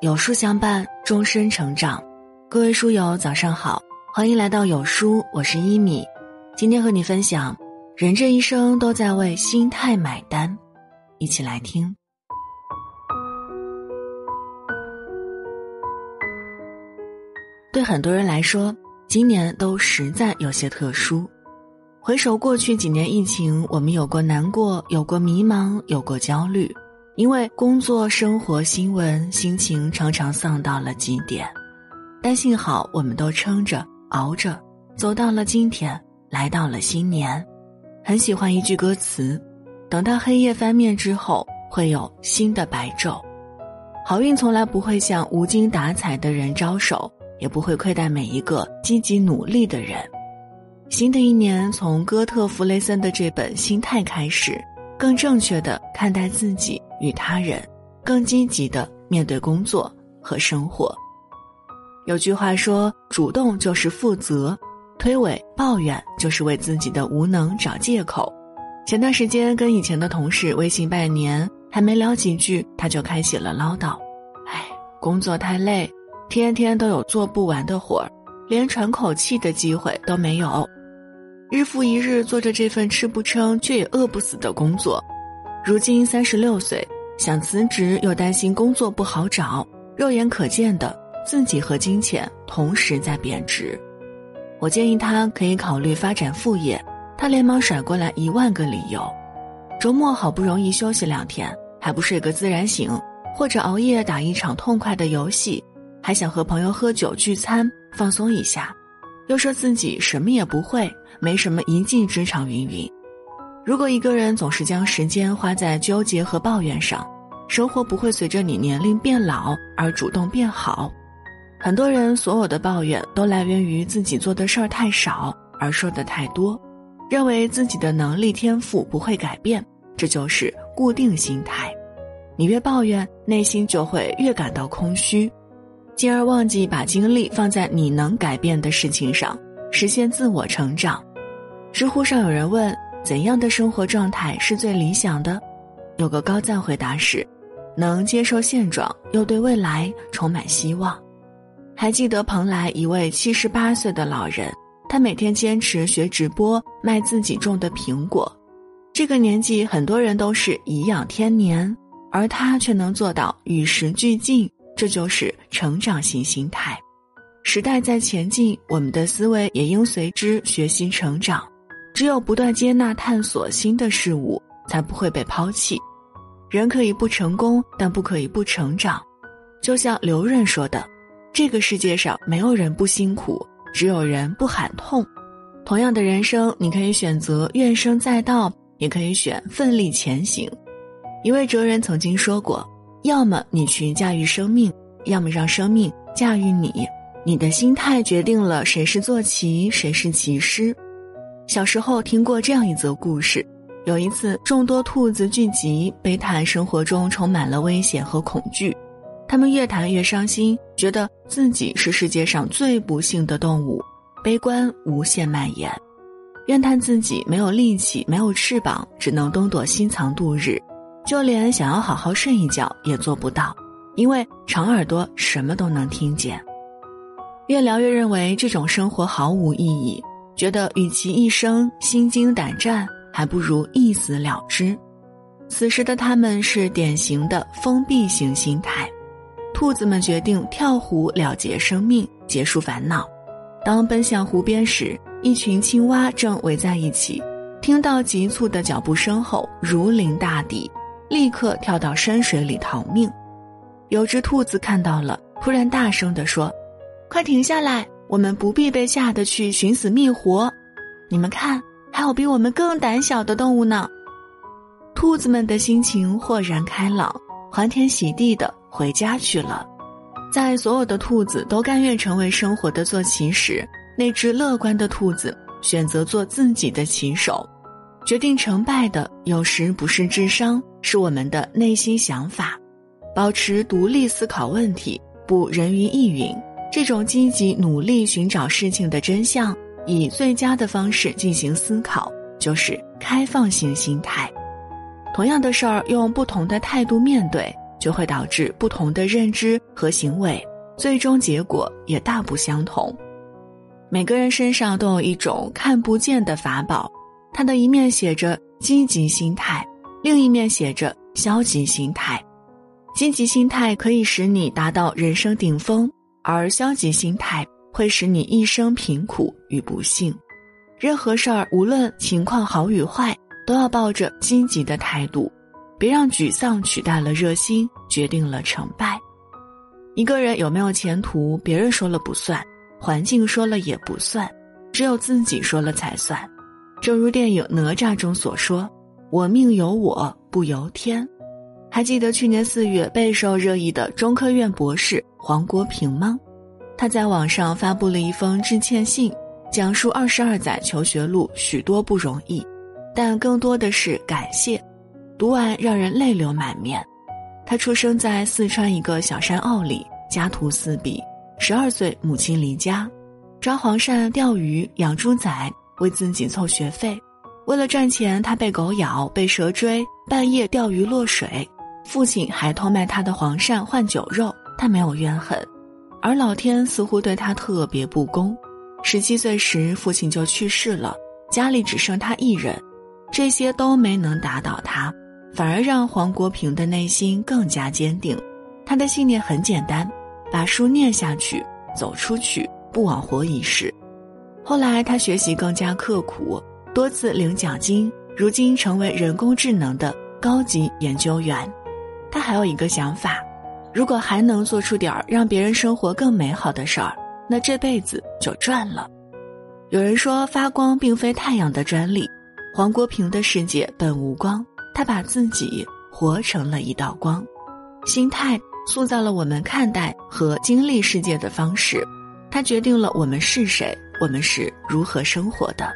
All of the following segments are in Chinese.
有书相伴，终身成长。各位书友，早上好，欢迎来到有书，我是一米。今天和你分享，人这一生都在为心态买单，一起来听。对很多人来说，今年都实在有些特殊。回首过去几年疫情，我们有过难过，有过迷茫，有过焦虑。因为工作、生活、新闻，心情常常丧到了极点，但幸好我们都撑着、熬着，走到了今天，来到了新年。很喜欢一句歌词：“等到黑夜翻面之后，会有新的白昼。”好运从来不会向无精打采的人招手，也不会亏待每一个积极努力的人。新的一年，从哥特弗雷森的这本《心态》开始。更正确的看待自己与他人，更积极的面对工作和生活。有句话说：“主动就是负责，推诿抱怨就是为自己的无能找借口。”前段时间跟以前的同事微信拜年，还没聊几句，他就开启了唠叨：“哎，工作太累，天天都有做不完的活儿，连喘口气的机会都没有。”日复一日做着这份吃不撑却也饿不死的工作，如今三十六岁，想辞职又担心工作不好找，肉眼可见的自己和金钱同时在贬值。我建议他可以考虑发展副业，他连忙甩过来一万个理由。周末好不容易休息两天，还不睡个自然醒，或者熬夜打一场痛快的游戏，还想和朋友喝酒聚餐放松一下。又说自己什么也不会，没什么一技之长，云云。如果一个人总是将时间花在纠结和抱怨上，生活不会随着你年龄变老而主动变好。很多人所有的抱怨都来源于自己做的事儿太少而说的太多，认为自己的能力天赋不会改变，这就是固定心态。你越抱怨，内心就会越感到空虚。进而忘记把精力放在你能改变的事情上，实现自我成长。知乎上有人问：怎样的生活状态是最理想的？有个高赞回答是：能接受现状，又对未来充满希望。还记得蓬莱一位七十八岁的老人，他每天坚持学直播卖自己种的苹果。这个年纪，很多人都是颐养天年，而他却能做到与时俱进。这就是成长型心态，时代在前进，我们的思维也应随之学习成长。只有不断接纳、探索新的事物，才不会被抛弃。人可以不成功，但不可以不成长。就像刘润说的：“这个世界上没有人不辛苦，只有人不喊痛。”同样的人生，你可以选择怨声载道，也可以选奋力前行。一位哲人曾经说过。要么你去驾驭生命，要么让生命驾驭你。你的心态决定了谁是坐骑，谁是骑师。小时候听过这样一则故事：有一次，众多兔子聚集，悲叹生活中充满了危险和恐惧。他们越谈越伤心，觉得自己是世界上最不幸的动物，悲观无限蔓延，怨叹自己没有力气，没有翅膀，只能东躲西藏度日。就连想要好好睡一觉也做不到，因为长耳朵什么都能听见。越聊越认为这种生活毫无意义，觉得与其一生心惊胆战，还不如一死了之。此时的他们是典型的封闭型心态。兔子们决定跳湖了结生命，结束烦恼。当奔向湖边时，一群青蛙正围在一起，听到急促的脚步声后，如临大敌。立刻跳到深水里逃命，有只兔子看到了，突然大声地说：“快停下来！我们不必被吓得去寻死觅活。你们看，还有比我们更胆小的动物呢。”兔子们的心情豁然开朗，欢天喜地的回家去了。在所有的兔子都甘愿成为生活的坐骑时，那只乐观的兔子选择做自己的骑手。决定成败的有时不是智商，是我们的内心想法。保持独立思考问题，不人云亦云。这种积极努力寻找事情的真相，以最佳的方式进行思考，就是开放性心态。同样的事儿，用不同的态度面对，就会导致不同的认知和行为，最终结果也大不相同。每个人身上都有一种看不见的法宝，它的一面写着积极心态，另一面写着消极心态。积极心态可以使你达到人生顶峰，而消极心态会使你一生贫苦与不幸。任何事儿，无论情况好与坏，都要抱着积极的态度，别让沮丧取代了热心，决定了成败。一个人有没有前途，别人说了不算。环境说了也不算，只有自己说了才算。正如电影《哪吒》中所说：“我命由我不由天。”还记得去年四月备受热议的中科院博士黄国平吗？他在网上发布了一封致歉信，讲述二十二载求学路许多不容易，但更多的是感谢。读完让人泪流满面。他出生在四川一个小山坳里，家徒四壁。十二岁，母亲离家，抓黄鳝、钓鱼、养猪仔，为自己凑学费。为了赚钱，他被狗咬、被蛇追，半夜钓鱼落水。父亲还偷卖他的黄鳝换酒肉，他没有怨恨。而老天似乎对他特别不公。十七岁时，父亲就去世了，家里只剩他一人。这些都没能打倒他，反而让黄国平的内心更加坚定。他的信念很简单。把书念下去，走出去，不枉活一世。后来他学习更加刻苦，多次领奖金，如今成为人工智能的高级研究员。他还有一个想法：如果还能做出点儿让别人生活更美好的事儿，那这辈子就赚了。有人说发光并非太阳的专利，黄国平的世界本无光，他把自己活成了一道光，心态。塑造了我们看待和经历世界的方式，它决定了我们是谁，我们是如何生活的。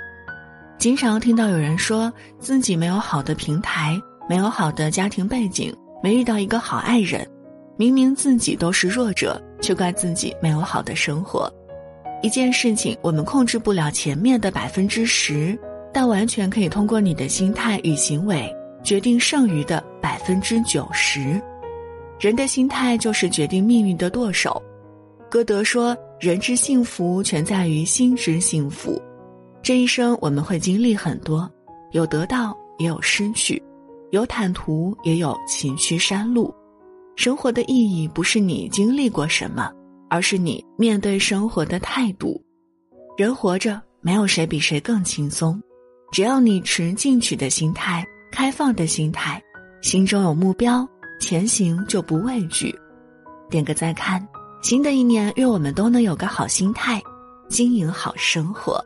经常听到有人说自己没有好的平台，没有好的家庭背景，没遇到一个好爱人，明明自己都是弱者，却怪自己没有好的生活。一件事情我们控制不了前面的百分之十，但完全可以通过你的心态与行为决定剩余的百分之九十。人的心态就是决定命运的舵手。歌德说：“人之幸福全在于心之幸福。”这一生我们会经历很多，有得到也有失去，有坦途也有崎岖山路。生活的意义不是你经历过什么，而是你面对生活的态度。人活着，没有谁比谁更轻松。只要你持进取的心态、开放的心态，心中有目标。前行就不畏惧，点个再看。新的一年，愿我们都能有个好心态，经营好生活。